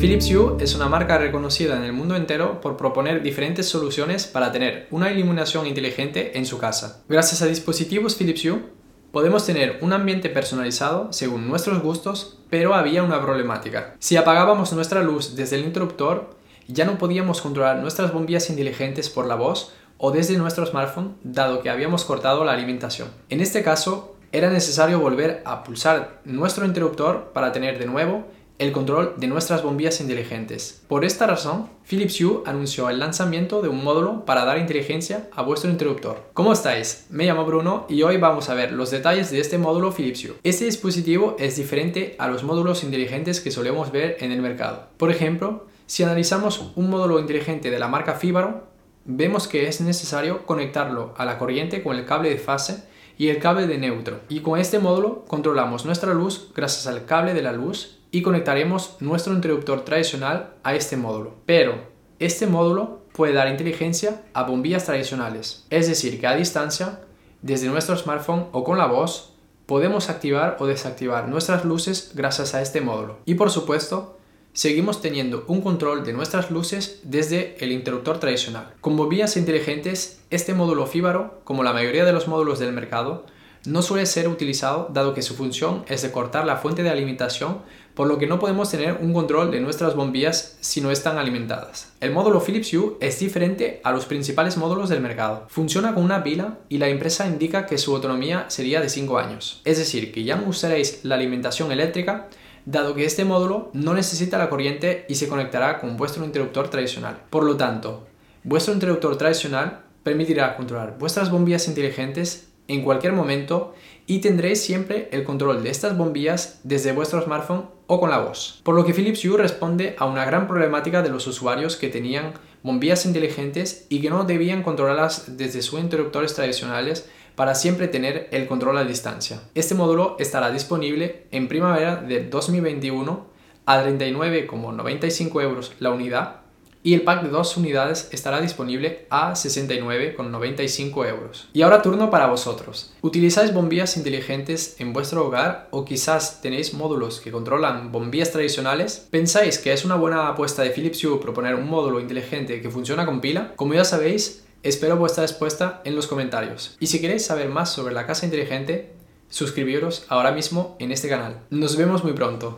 Philips Hue es una marca reconocida en el mundo entero por proponer diferentes soluciones para tener una iluminación inteligente en su casa. Gracias a dispositivos Philips Hue, podemos tener un ambiente personalizado según nuestros gustos, pero había una problemática. Si apagábamos nuestra luz desde el interruptor, ya no podíamos controlar nuestras bombillas inteligentes por la voz o desde nuestro smartphone, dado que habíamos cortado la alimentación. En este caso, era necesario volver a pulsar nuestro interruptor para tener de nuevo el control de nuestras bombillas inteligentes. Por esta razón, Philips Hue anunció el lanzamiento de un módulo para dar inteligencia a vuestro interruptor. ¿Cómo estáis? Me llamo Bruno y hoy vamos a ver los detalles de este módulo Philips Hue. Este dispositivo es diferente a los módulos inteligentes que solemos ver en el mercado. Por ejemplo, si analizamos un módulo inteligente de la marca Fibaro, vemos que es necesario conectarlo a la corriente con el cable de fase y el cable de neutro. Y con este módulo controlamos nuestra luz gracias al cable de la luz y conectaremos nuestro interruptor tradicional a este módulo. Pero este módulo puede dar inteligencia a bombillas tradicionales, es decir, que a distancia, desde nuestro smartphone o con la voz, podemos activar o desactivar nuestras luces gracias a este módulo. Y por supuesto, seguimos teniendo un control de nuestras luces desde el interruptor tradicional. Con bombillas inteligentes, este módulo fíbaro, como la mayoría de los módulos del mercado, no suele ser utilizado dado que su función es de cortar la fuente de alimentación, por lo que no podemos tener un control de nuestras bombillas si no están alimentadas. El módulo Philips Hue es diferente a los principales módulos del mercado. Funciona con una pila y la empresa indica que su autonomía sería de 5 años. Es decir, que ya no usaréis la alimentación eléctrica, dado que este módulo no necesita la corriente y se conectará con vuestro interruptor tradicional. Por lo tanto, vuestro interruptor tradicional permitirá controlar vuestras bombillas inteligentes en cualquier momento y tendréis siempre el control de estas bombillas desde vuestro smartphone o con la voz. Por lo que Philips Hue responde a una gran problemática de los usuarios que tenían bombillas inteligentes y que no debían controlarlas desde sus interruptores tradicionales para siempre tener el control a distancia. Este módulo estará disponible en primavera de 2021 a 39,95 euros la unidad y el pack de dos unidades estará disponible a 69,95 euros. Y ahora turno para vosotros. ¿Utilizáis bombillas inteligentes en vuestro hogar o quizás tenéis módulos que controlan bombillas tradicionales? ¿Pensáis que es una buena apuesta de Philips Hue proponer un módulo inteligente que funciona con pila? Como ya sabéis, espero vuestra respuesta en los comentarios. Y si queréis saber más sobre la casa inteligente, suscribiros ahora mismo en este canal. Nos vemos muy pronto.